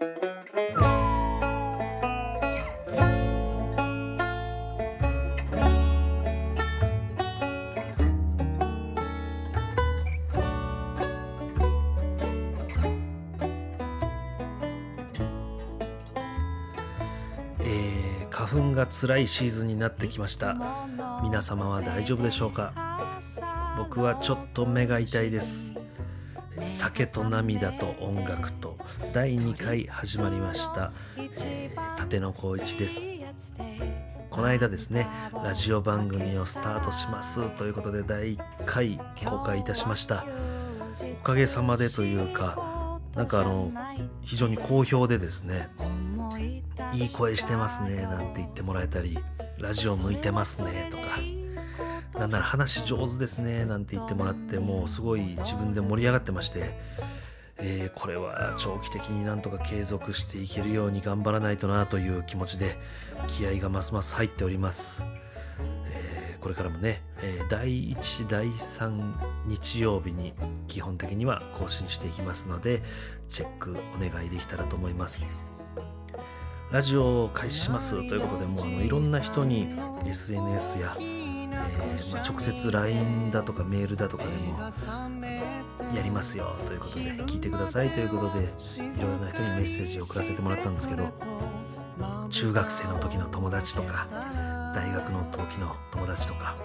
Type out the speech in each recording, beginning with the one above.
えー花粉が辛いシーズンになってきました。皆様は大丈夫でしょうか？僕はちょっと目が痛いです。酒と涙と音楽と。第2回始まりました、えー、立野光一です。この間ですねラジオ番組をスタートします。ということで第1回公開いたしました。おかげさまでというかなんかあの非常に好評でですねいい声してますねなんて言ってもらえたりラジオ向いてますねとかなんなら話上手ですねなんて言ってもらってもうすごい自分で盛り上がってまして、えーこれは長期的になんとか継続していけるように頑張らないとなという気持ちで気合がますます入っております、えーこれからもね、えー第1第3日曜日に基本的には更新していきますのでチェックお願いできたらと思います。ラジオを開始しますということでもうあのいろんな人に SNS や、えーまあ、直接 LINE だとかメールだとかでもやりますよということで聞いてくださいということでいろいろな人にメッセージを送らせてもらったんですけど中学生の時の友達とか大学の時の友達とか。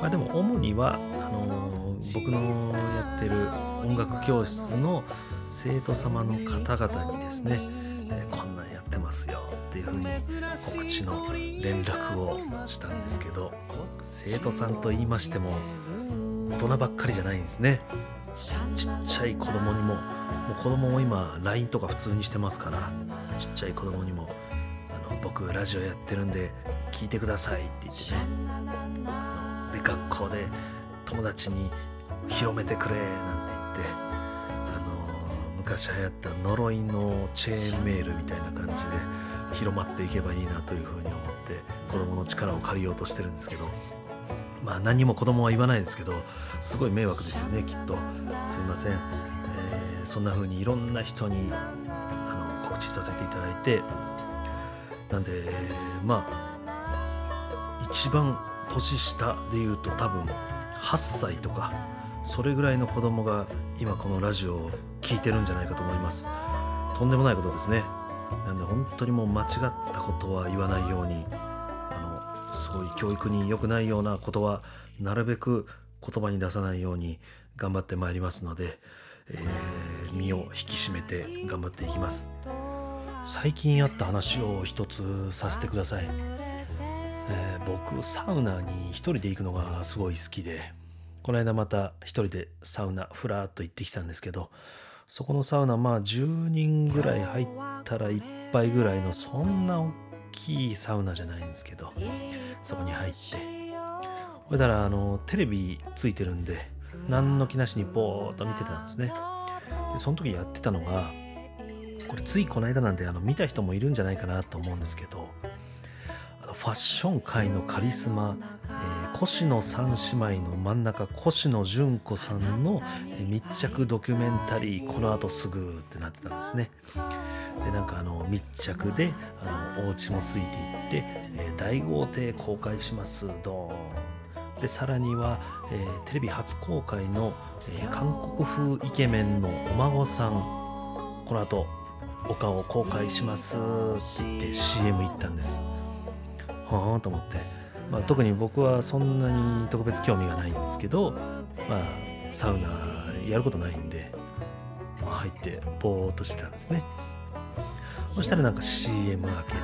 まあでも主にはあのー僕のやってる音楽教室の生徒様の方々にですね、えーこんなんやってますよっていうふうに告知の連絡をしたんですけど生徒さんと言いましても大人ばっかりじゃないんですねちっちゃい子供にももう子供も今 LINE とか普通にしてますからちっちゃい子供にもあの僕ラジオやってるんで聞いてくださいって言ってね。で学校で友達に広めてくれなんて言ってあの昔流行った呪いのチェーンメールみたいな感じで広まっていけばいいなというふうに思って子供の力を借りようとしてるんですけどまあ何も子供は言わないんですけどすごい迷惑ですよねきっと。すいません、えーそんな風にいろんな人にあの告知させていただいてなんでまあ一番年下で言うと多分8歳とかそれぐらいの子供が今このラジオを聞いてるんじゃないかと思います。とんでもないことですね。なんで本当にもう間違ったことは言わないようにすごい教育に良くないようなことはなるべく言葉に出さないように頑張ってまいりますので、えー身を引き締めて頑張っていきます。最近あった話を一つさせてください、えー僕サウナに一人で行くのがすごい好きでこの間また一人でサウナふらっと行ってきたんですけどそこのサウナまあ10人ぐらい入ったら1杯ぐらいのそんな大きいサウナじゃないんですけどそこに入って。ほいだらあのテレビついてるんで何の気なしにぼーっと見てたんですね。でその時やってたのがこれついこの間なんであの見た人もいるんじゃないかなと思うんですけどファッション界のカリスマ、えー、越野三姉妹の真ん中越野純子さんの密着ドキュメンタリーこの後すぐってなってたんですね。でなんかあの密着であのお家もついていって、えー大豪邸公開します。ドーン。でさらには、えーテレビ初公開の、えー韓国風イケメンのお孫さん。この後お顔公開しますって言って CM 行ったんです。はあと思って、まあ、特に僕はそんなに特別興味がないんですけど、まあ、サウナやることないんで、まあ、入ってぼーっとしてたんですね。そしたらなんか CM 開けて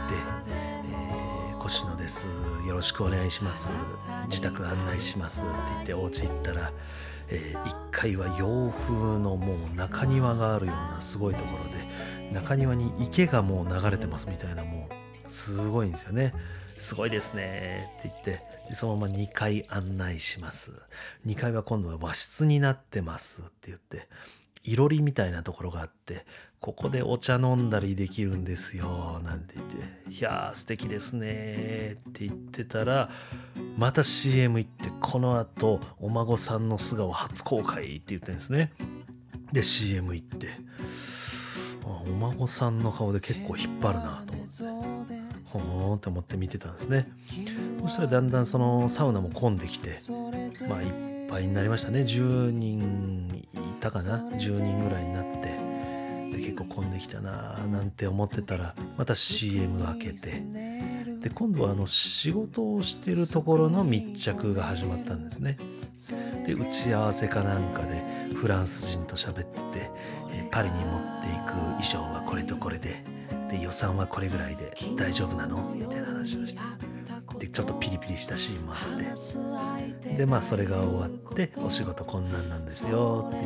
「えー、越野です。よろしくお願いします。自宅案内します」って言ってお家行ったら、え1階は洋風のもう中庭があるようなすごいところで中庭に池がもう流れてますみたいなもうすごいんですよね。すごいですね。って言ってそのまま2階案内します。2階は今度は和室になってますって言っていろりみたいなところがあってここでお茶飲んだりできるんですよなんて言って「いやー素敵ですね」って言ってたらまた CM 行ってこのあとお孫さんの素顔初公開って言ってるんですね。で CM 行ってお孫さんの顔で結構引っ張るなと思って。ほーんって思って見てたんですね。そしたらだんだんそのサウナも混んできてまあいっぱいになりましたね。10人いたかな。10人ぐらいになってで結構混んできたなーなんて思ってたらまた CM が開けてで今度はあの仕事をしてるところの密着が始まったんですね。で打ち合わせかなんかでフランス人と喋ってて、えパリに持っていく衣装はこれとこれでで予算はこれぐらいで大丈夫なの？みたいな話をして。でちょっとピリピリしたシーンもあって。でまあそれが終わってお仕事こんなんなんですよ。って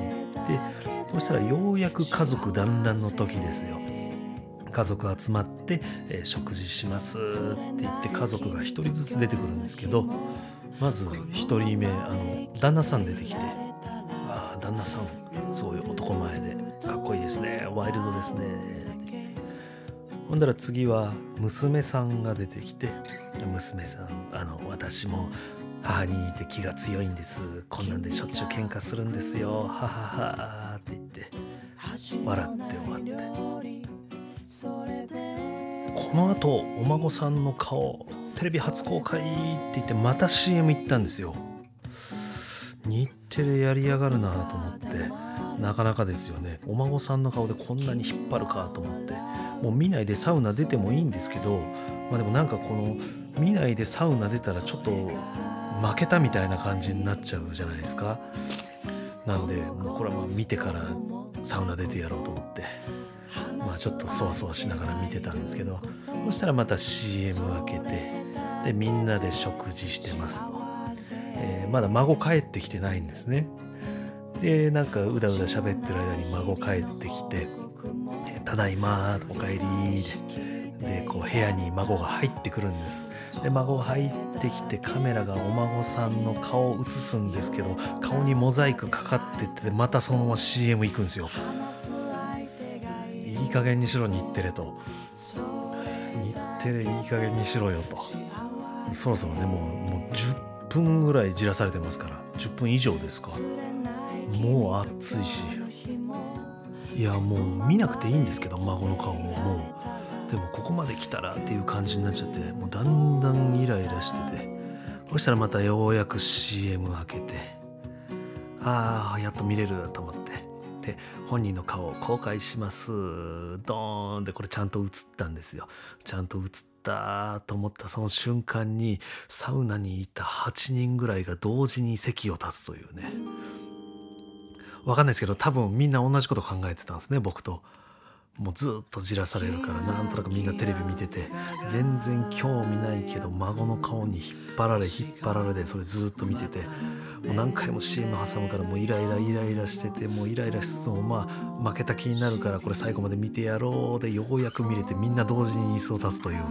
言って。そしたらようやく家族団らんの時ですよ。家族集まって、えー、食事します。って言って家族が1人ずつ出てくるんですけどまず1人目あの旦那さん出てきて「ああ旦那さんすごい男前で。かっこいいですね。ワイルドですね」ほんだら次は娘さんが出てきて娘さんあの私も母に似て気が強いんです。こんなんでしょっちゅう喧嘩するんですよ。はははって言って笑って終わって。このあとお孫さんの顔テレビ初公開って言ってまた CM 行ったんですよ。日テレやりやがるなと思ってなかなかですよね。お孫さんの顔でこんなに引っ張るかと思って。もう見ないでサウナ出てもいいんですけどまあでもなんかこの見ないでサウナ出たらちょっと負けたみたいな感じになっちゃうじゃないですか。なんでもうこれはまあ見てからサウナ出てやろうと思ってまあちょっとそわそわしながら見てたんですけどそしたらまた CM 開けてでみんなで食事してますと、えー、まだ孫帰ってきてないんですね。でなんかうだうだ喋ってる間に孫帰ってきて「ただいま」おかえり」でこう部屋に孫が入ってくるんです。で孫が入ってきてカメラがお孫さんの顔を映すんですけど顔にモザイクかかっててまたそのまま CM 行くんですよ。いい加減にしろ日テレと。日テレいい加減にしろよと。そろそろねもうもう10分ぐらいじらされてますから。10分以上ですか。もう暑いし。いやもう見なくていいんですけど孫の顔を。もう。でもここまで来たらっていう感じになっちゃってもうだんだんイライラしてて。そしたらまたようやく CM 開けてああやっと見れると思って。で本人の顔を公開します。ドーンでこれちゃんと映ったんですよ。ちゃんと映ったと思ったその瞬間にサウナにいた8人ぐらいが同時に席を立つというね。わかんないですけど多分みんな同じこと考えてたんですね僕と。もうずっとじらされるからなんとなくみんなテレビ見てて全然興味ないけど孫の顔に引っ張られ引っ張られでそれずっと見ててもう何回も CM 挟むからもうイライライライラしててもうイライラしつつもまあ負けた気になるからこれ最後まで見てやろうでようやく見れてみんな同時に椅子を立つという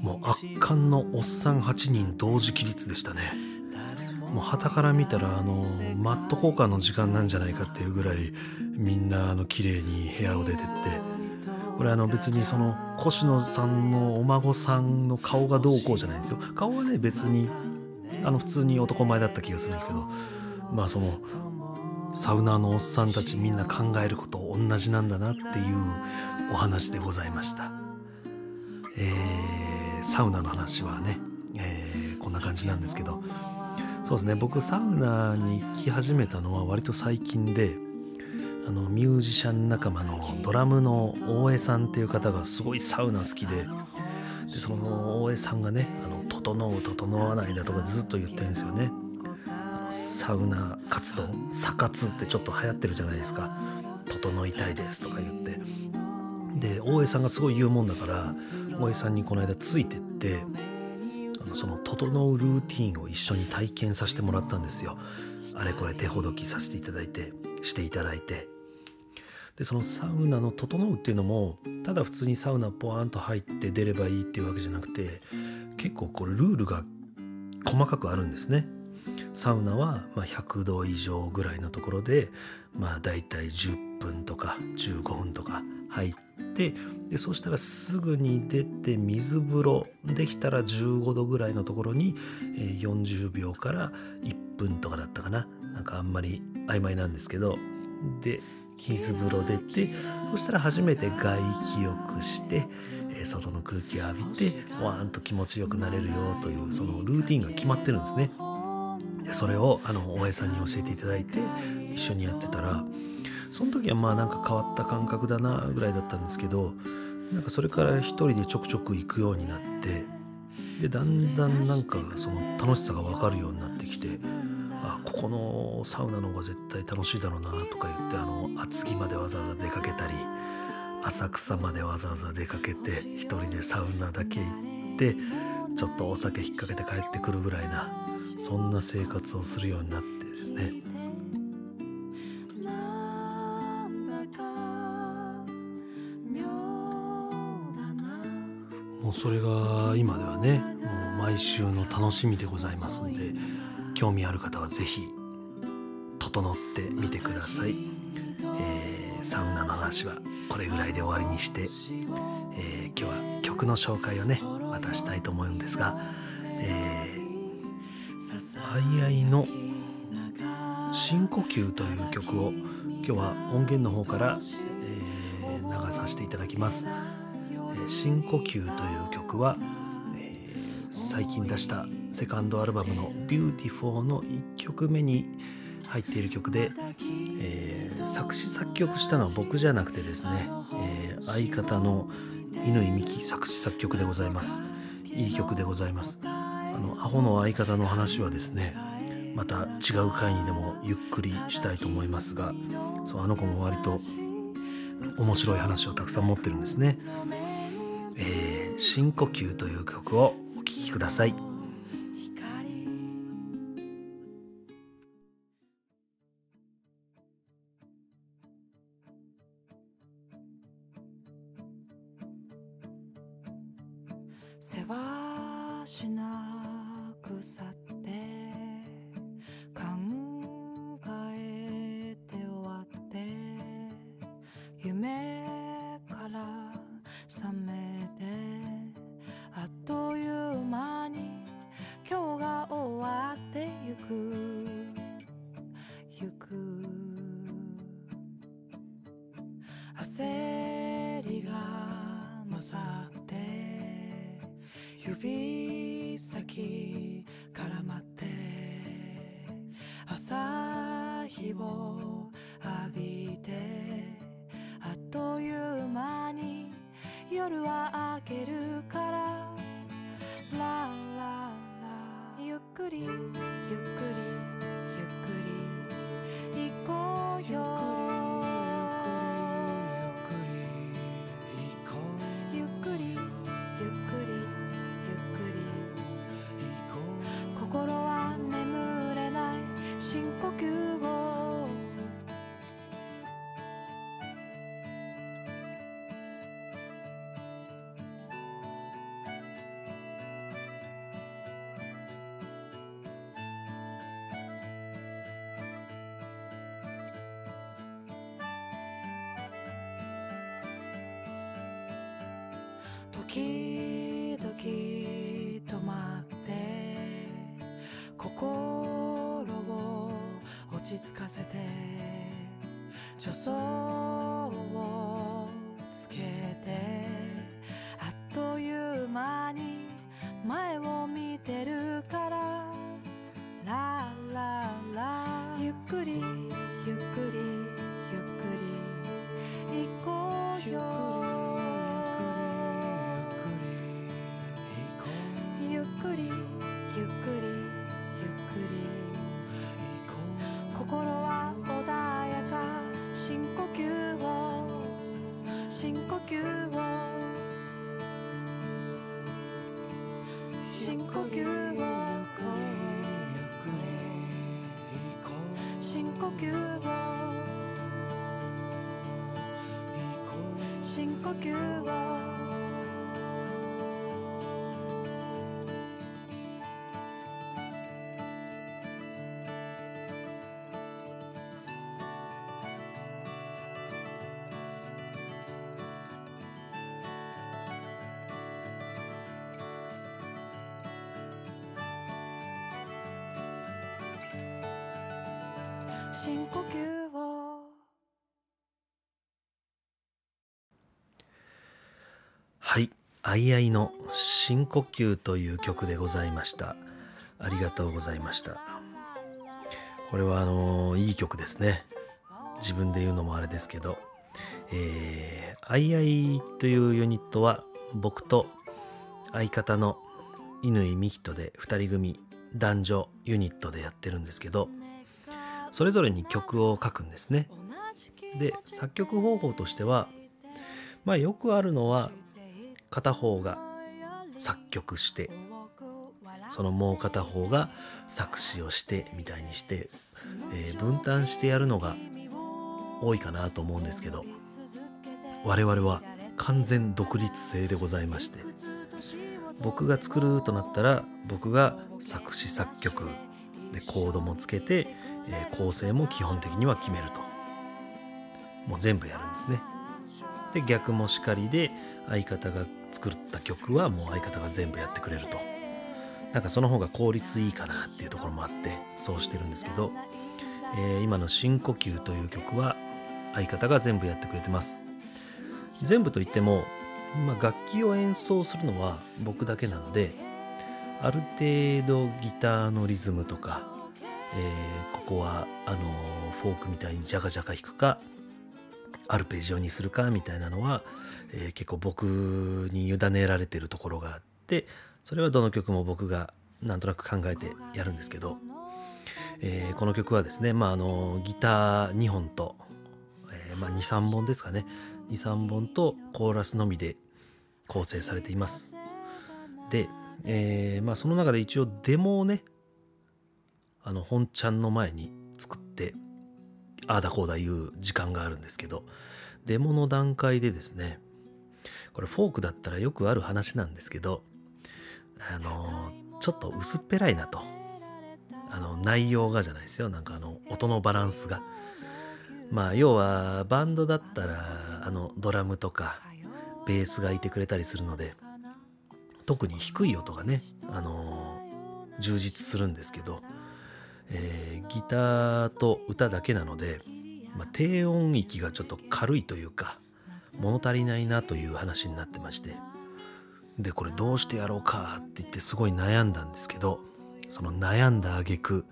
もう圧巻のおっさん8人同時起立でしたね。もう旗から見たらあのマット交換の時間なんじゃないかっていうぐらいみんなあの綺麗に部屋を出てって。これあの別にその越野さんのお孫さんの顔がどうこうじゃないんですよ。顔はね別にあの普通に男前だった気がするんですけど。まあそのサウナーのおっさんたちみんな考えること同じなんだなっていうお話でございました。えー、サウナの話はね、えー、こんな感じなんですけど。そうですね。僕サウナに行き始めたのは割と最近であのミュージシャン仲間のドラムの大江さんっていう方がすごいサウナ好きででその大江さんがね「あの整う整わない」だとかずっと言ってるんですよね。サウナ活動「サ活」ってちょっと流行ってるじゃないですか「整いたいです」とか言って。で大江さんがすごい言うもんだから大江さんにこの間ついてってその整うルーティンを一緒に体験させてもらったんですよ。あれこれ手ほどきさせていただいてしていただいて。でそのサウナの「整う」っていうのもただ普通にサウナポワンと入って出ればいいっていうわけじゃなくて結構これルールが細かくあるんですね。サウナはま100度以上ぐらいのところでまあ大体10分とか15分とか入ってでそしたらすぐに出て水風呂できたら15度ぐらいのところに40秒から1分とかだったかななんかあんまり曖昧なんですけどで水風呂出てそしたら初めて外気浴して外の空気を浴びてわーんと気持ちよくなれるよというそのルーティンが決まってるんですね。それをあの大江さんに教えていただいて一緒にやってたらその時はまあなんか変わった感覚だなぐらいだったんですけどなんかそれから一人でちょくちょく行くようになってでだんだんなんかその楽しさが分かるようになってきてあここのサウナの方が絶対楽しいだろうなとか言ってあの厚木までわざわざ出かけたり浅草までわざわざ出かけて一人でサウナだけ行ってちょっとお酒引っ掛けて帰ってくるぐらいなそんな生活をするようになってですね。それが今ではねもう毎週の楽しみでございますんで興味ある方は是非整ってみてください、えー、サウナの話はこれぐらいで終わりにして、えー、今日は曲の紹介をねまたしたいと思うんですが「えー、あいあいの深呼吸」という曲を今日は音源の方から、えー、流させていただきます。深呼吸という曲は、えー、最近出したセカンドアルバムの「Beautiful」の1曲目に入っている曲で、えー、作詞作曲したのは僕じゃなくてですね、えー、相方の乾美樹作詞作曲でございます。いい曲でございます。あのアホの相方の話はですねまた違う回にでもゆっくりしたいと思いますがそうあの子も割と面白い話をたくさん持ってるんですね、えー、深呼吸という曲をお聴きください。焦りが勝って指先絡まって朝日を浴びち着かせて。深呼吸を深呼吸を。はい「あいあいの深呼吸」という曲でございました。ありがとうございました。これはあのいい曲ですね。自分で言うのもあれですけど。えー、あいあいというユニットは僕と相方の乾美人で2人組男女ユニットでやってるんですけど。それぞれに曲を書くんですね。で作曲方法としてはまあよくあるのは片方が作曲してそのもう片方が作詞をしてみたいにして、えー、分担してやるのが多いかなと思うんですけど我々は完全独立性でございまして僕が作るとなったら僕が作詞作曲でコードもつけて、えー、構成も基本的には決めると。もう全部やるんですね。で逆もしかりで相方が作った曲はもう相方が全部やってくれると。なんかその方が効率いいかなっていうところもあってそうしてるんですけど、えー、今の「深呼吸」という曲は相方が全部やってくれてます。全部といっても、まあ、楽器を演奏するのは僕だけなのである程度ギターのリズムとか、えー、ここはあのフォークみたいにジャカジャカ弾くかアルペジオにするかみたいなのは、えー、結構僕に委ねられてるところがあってそれはどの曲も僕がなんとなく考えてやるんですけど、えー、この曲はですね、まあ、あのギター2本と、えー、まあ、23本ですかね。23本とコーラスのみで構成されています。で、え、まあ、その中で一応デモをねあの本ちゃんの前に作ってああだこうだ言う時間があるんですけどデモの段階でですねこれフォークだったらよくある話なんですけどあのちょっと薄っぺらいなと。あの内容がじゃないですよ。なんかあの音のバランスが。まあ要はバンドだったらあのドラムとかベースがいてくれたりするので特に低い音がねあの充実するんですけどえー、ギターと歌だけなので、まあ、低音域がちょっと軽いというか物足りないなという話になってましてでこれどうしてやろうかって言ってすごい悩んだんですけどその悩んだ挙句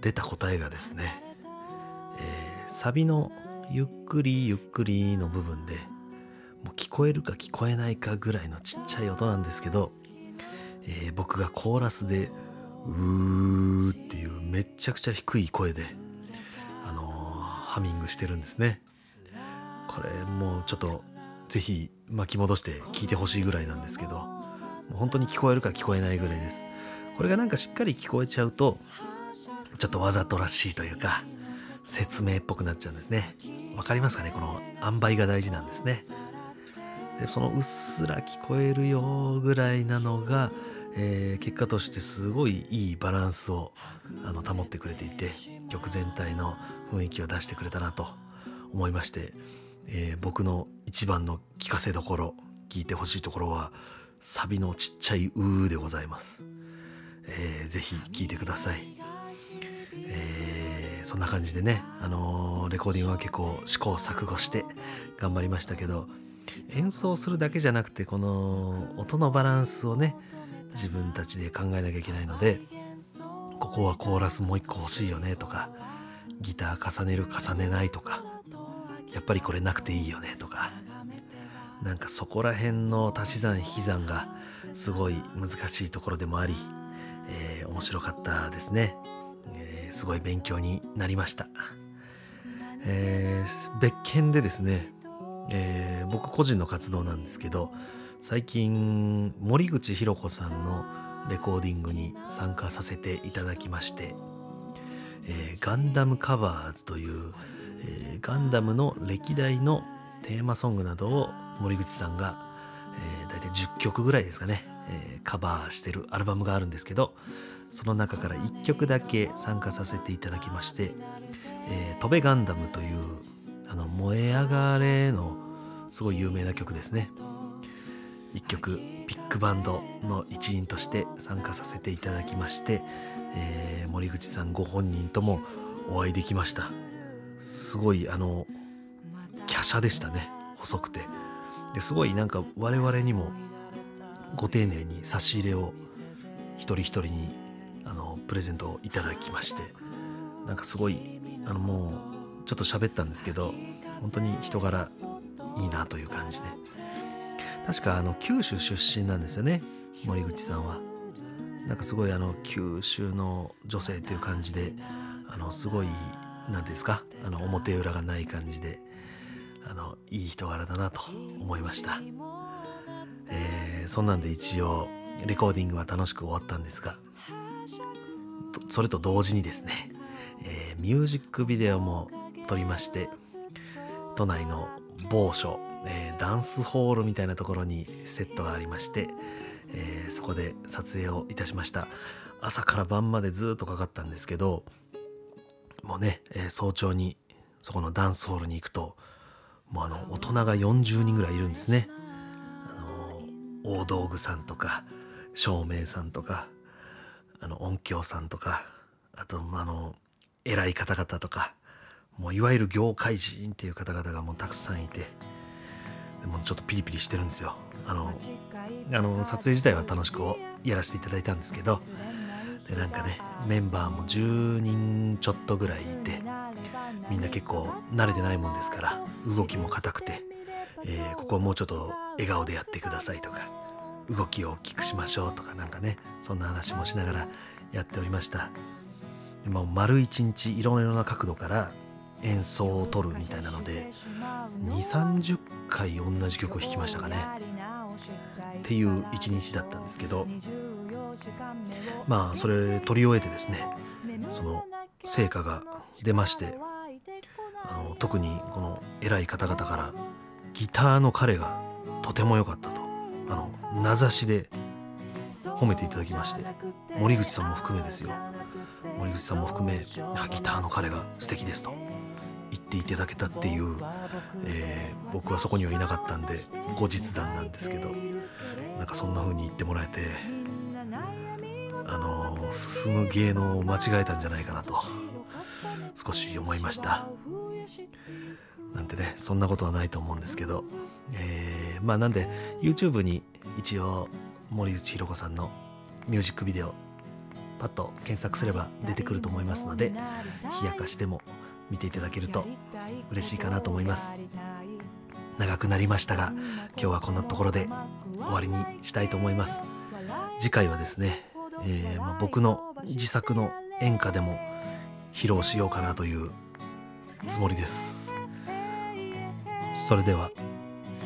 出た答えがですね、えー、サビの「ゆっくりゆっくり」の部分でもう聞こえるか聞こえないかぐらいのちっちゃい音なんですけど、えー、僕がコーラスで「うーっていうめっちゃくちゃ低い声で、あのー、ハミングしてるんですね。これもうちょっとぜひ巻き戻して聞いてほしいぐらいなんですけど、もう本当に聞こえるか聞こえないぐらいです。これがなんかしっかり聞こえちゃうと、ちょっとわざとらしいというか、説明っぽくなっちゃうんですね。わかりますかね？この塩梅が大事なんですね。でそのうっすら聞こえるよぐらいなのが、えー、結果としてすごいいいバランスをあの保ってくれていて曲全体の雰囲気を出してくれたなと思いまして、えー、僕の一番の聞かせどころ聞いてほしいところはサビのちっちゃい「うー」でございます、えー、ぜひ聴いてください、えー、そんな感じでね、あのー、レコーディングは結構試行錯誤して頑張りましたけど演奏するだけじゃなくてこの音のバランスをね自分たちで考えなきゃいけないのでここはコーラスもう一個欲しいよねとかギター重ねる重ねないとかやっぱりこれなくていいよねとかなんかそこら辺の足し算引き算がすごい難しいところでもあり、えー、面白かったですね、えー、すごい勉強になりました、えー、別件でですね、え僕個人の活動なんですけど最近森口博子さんのレコーディングに参加させていただきまして、えー、ガンダムカバーズという、えー、ガンダムの歴代のテーマソングなどを森口さんが、えー、大体10曲ぐらいですかね、えー、カバーしてるアルバムがあるんですけどその中から1曲だけ参加させていただきまして「えー、飛べガンダム」というあの燃え上がれのすごい有名な曲ですね。一曲ビッグバンドの一員として参加させていただきまして、えー、森口さんご本人ともお会いできました。すごいあの華奢でしたね。細くて。ですごいなんか我々にもご丁寧に差し入れを一人一人にあのプレゼントをいただきましてなんかすごいあのもうちょっと喋ったんですけど本当に人柄いいなという感じで。確かあの九州出身なんですよね森口さんは。なんかすごいあの九州の女性っていう感じであのすごい何ですかあの表裏がない感じであのいい人柄だなと思いました、えー、そんなんで一応レコーディングは楽しく終わったんですがそれと同時にですね、えー、ミュージックビデオも撮りまして都内の某所、えー、ダンスホールみたいなところにセットがありまして、えー、そこで撮影をいたしました。朝から晩までずっとかかったんですけどもうね、えー、早朝にそこのダンスホールに行くともうあの大人が40人ぐらいいるんですね。あの大道具さんとか照明さんとかあの音響さんとかあとあの偉い方々とかもういわゆる業界人っていう方々がもうたくさんいてでもちょっとピリピリしてるんですよ。あのあの撮影自体は楽しくやらせていただいたんですけど。でなんかねメンバーも10人ちょっとぐらいいてみんな結構慣れてないもんですから動きも硬くて、えー、ここはもうちょっと笑顔でやってくださいとか動きを大きくしましょうとかなんかねそんな話もしながらやっておりました。でも丸一日いろいろな角度から演奏を取るみたいなので2 3 0回同じ曲を弾きましたかね。っていう一日だったんですけどまあそれ取り終えてですねその成果が出ましてあの特にこの偉い方々からギターの彼がとても良かったとあの名指しで褒めていただきまして森口さんも含めですよ。森口さんも含めギターの彼が素敵ですと。言っていただけたっていう、えー、僕はそこにはいなかったんで後日談なんですけどなんかそんな風に言ってもらえてあの進む芸能を間違えたんじゃないかなと少し思いました。なんてねそんなことはないと思うんですけど、えー、まあなんで YouTube に一応森口博子さんのミュージックビデオパッと検索すれば出てくると思いますので冷やかしでも見ていただけると嬉しいかなと思います。長くなりましたが今日はこんなところで終わりにしたいと思います。次回はですね、えー、まあ、僕の自作の演歌でも披露しようかなというつもりです。それでは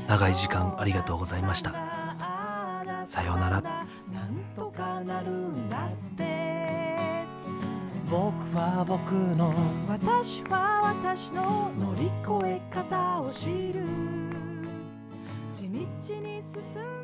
長い時間ありがとうございました。さようなら僕は僕の私は私の乗り越え方を知る。地道に進む